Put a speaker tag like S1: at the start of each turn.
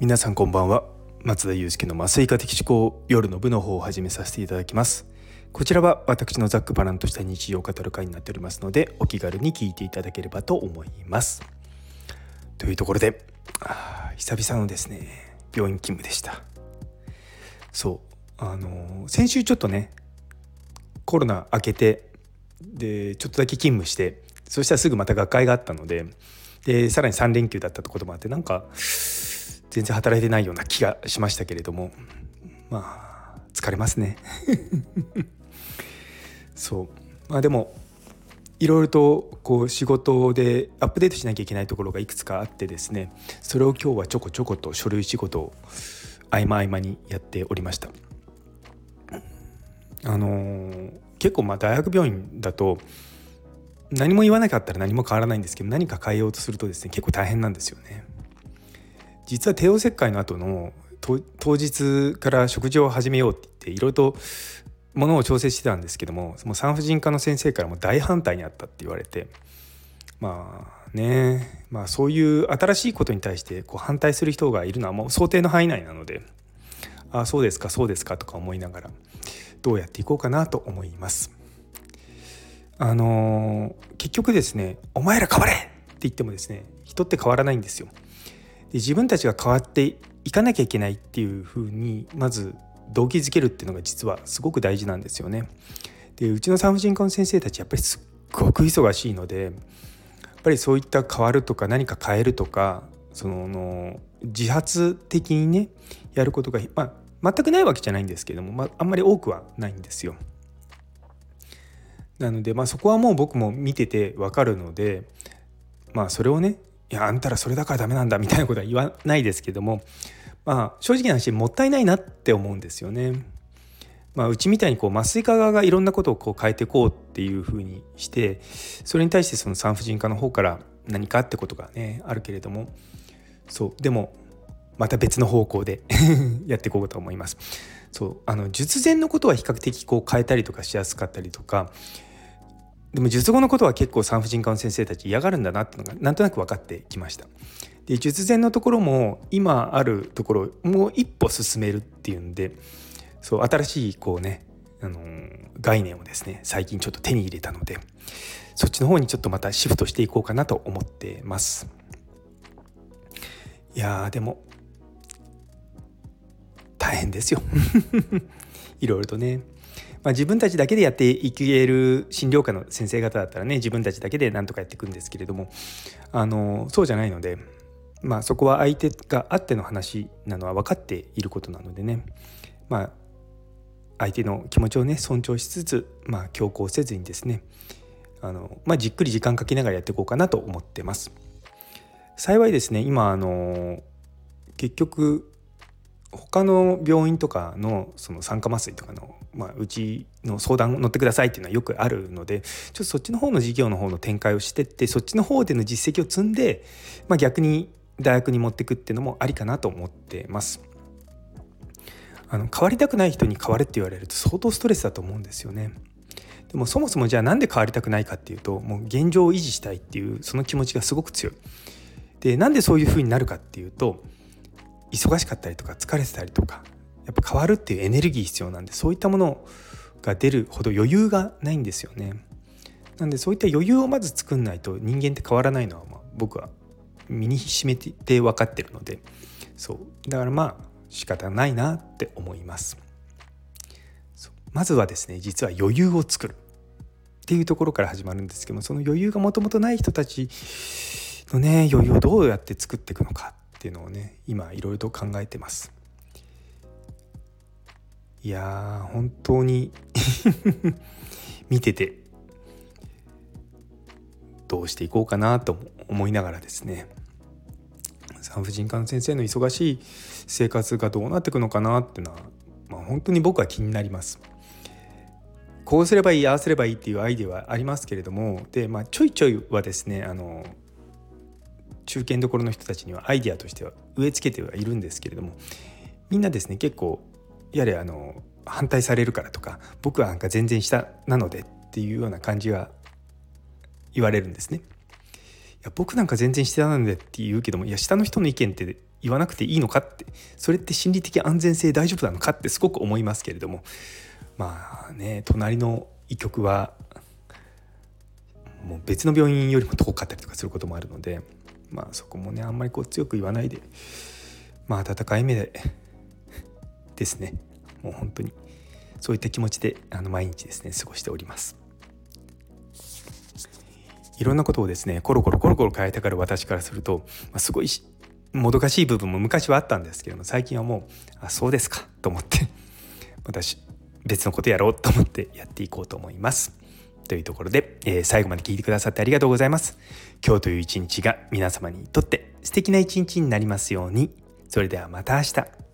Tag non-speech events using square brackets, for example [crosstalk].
S1: 皆さんこんばんは。松田祐介の麻酔科的思考夜の部の方を始めさせていただきます。こちらは私のざっくばらんとした日常を語る会になっておりますのでお気軽に聞いていただければと思います。というところで久々のですね病院勤務でした。そうあの先週ちょっとねコロナ明けてでちょっとだけ勤務してそしたらすぐまた学会があったのででさらに3連休だったこともあってなんか全然働いてないような気がしましたけれども。まあ疲れますね。[laughs] そう。まあでもいろいろとこう仕事でアップデートしなきゃいけないところがいくつかあってですね。それを今日はちょこちょこと書類仕事を合間合間にやっておりました。あのー、結構まあ大学病院だと何も言わなかったら何も変わらないんですけど何か変えようとするとですね結構大変なんですよね。実は帝王切開の後の当日から食事を始めようって言っていろいろとものを調整してたんですけどももう産婦人科の先生からも大反対にあったって言われてまあねまあそういう新しいことに対してこう反対する人がいるのはもう想定の範囲内なのでああそうですかそうですかとか思いながらどうやっていこうかなと思います。あのー、結局ですね「お前ら変われ!」って言ってもですね人って変わらないんですよ。で自分たちが変わっていかなきゃいけないっていうふうにまず動機づけるっていうのが実はすごく大事なんですよね。でうちの産婦人科の先生たちやっぱりすっごく忙しいのでやっぱりそういった変わるとか何か変えるとかその自発的にねやることが、まあ、全くないわけじゃないんですけども、まあ、あんまり多くはないんですよ。なので、まあ、そこはもう僕も見てて分かるので、まあ、それをねいやあんたらそれだからダメなんだみたいなことは言わないですけどもまあ正直な話もったいないなって思うんですよね。まあ、うちみたいにこう麻酔科側がいろんなことをこう変えていこうっていうふうにしてそれに対してその産婦人科の方から何かってことがねあるけれどもそうでもまた別の方向で [laughs] やっていこうと思います。そうあの術前のことは比較的こう変えたりとかしやすかったりとかでも術後のことは結構産婦人科の先生たち嫌がるんだなっていうのがなんとなく分かってきました。で術前のところも今あるところをもう一歩進めるっていうんでそう新しいこうね、あの、概念をですね最近ちょっと手に入れたのでそっちの方にちょっとまたシフトしていこうかなと思ってます。いやでも大変ですよ [laughs] いろいろとね。まあ、自分たちだけでやっていける診療科の先生方だったらね自分たちだけで何とかやっていくんですけれどもあのそうじゃないので、まあ、そこは相手があっての話なのは分かっていることなのでね、まあ、相手の気持ちをね尊重しつつ、まあ、強行せずにですねあの、まあ、じっくり時間かけながらやっていこうかなと思ってます。幸いですね今あの結局他の病院とかのその酸化麻酔とかの、まあ、うちの相談乗ってくださいっていうのはよくあるのでちょっとそっちの方の事業の方の展開をしてってそっちの方での実績を積んで、まあ、逆に大学に持ってくっていうのもありかなと思ってます。あの変わりたくない人に変われって言われると相当ストレスだと思うんですよね。でもそもそもじゃあなんで変わりたくないかっていうともう現状を維持したいっていうその気持ちがすごく強い。でなんでそういうふうになるかっていうと忙しかったりとか疲れてたりとかやっぱ変わるっていうエネルギー必要なんでそういったものが出るほど余裕がないんですよね。なんでそういった余裕をまず作んないと人間って変わらないのはまあ僕は身にしめて分かってるのでそうだからまあ仕方ないなって思います。まずはですね実は余裕を作るっていうところから始まるんですけどもその余裕がもともとない人たちのね余裕をどうやって作っていくのかっていうのをね今いろいろと考えてますいやー本当に [laughs] 見ててどうしていこうかなと思いながらですね産婦人科の先生の忙しい生活がどうなっていくのかなっていうのは、まあ、本当に僕は気になります。こうすればいいああすればいいっていうアイデアはありますけれどもで、まあ、ちょいちょいはですねあの中堅どころの人たちにはアイデアとしては植え付けてはいるんですけれどもみんなですね結構やれあの反対されるからとか僕はなんか全然下なのでっていうような感じが言われるんですね。いや僕なんか全然下なんでって言うけどもいや下の人の意見って言わなくていいのかってそれって心理的安全性大丈夫なのかってすごく思いますけれどもまあね隣の医局はもう別の病院よりも遠かったりとかすることもあるのでまあそこもねあんまりこう強く言わないでまあ温かい目で [laughs] ですねもう本当にそういった気持ちであの毎日ですね過ごしております。いろんなことをですねコロコロコロコロ変えたから私からすると、まあ、すごいもどかしい部分も昔はあったんですけども最近はもうあそうですかと思って私別のことやろうと思ってやっていこうと思います。というところで、えー、最後まで聞いてくださってありがとうございます。今日という一日が皆様にとって素敵な一日になりますように。それではまた明日。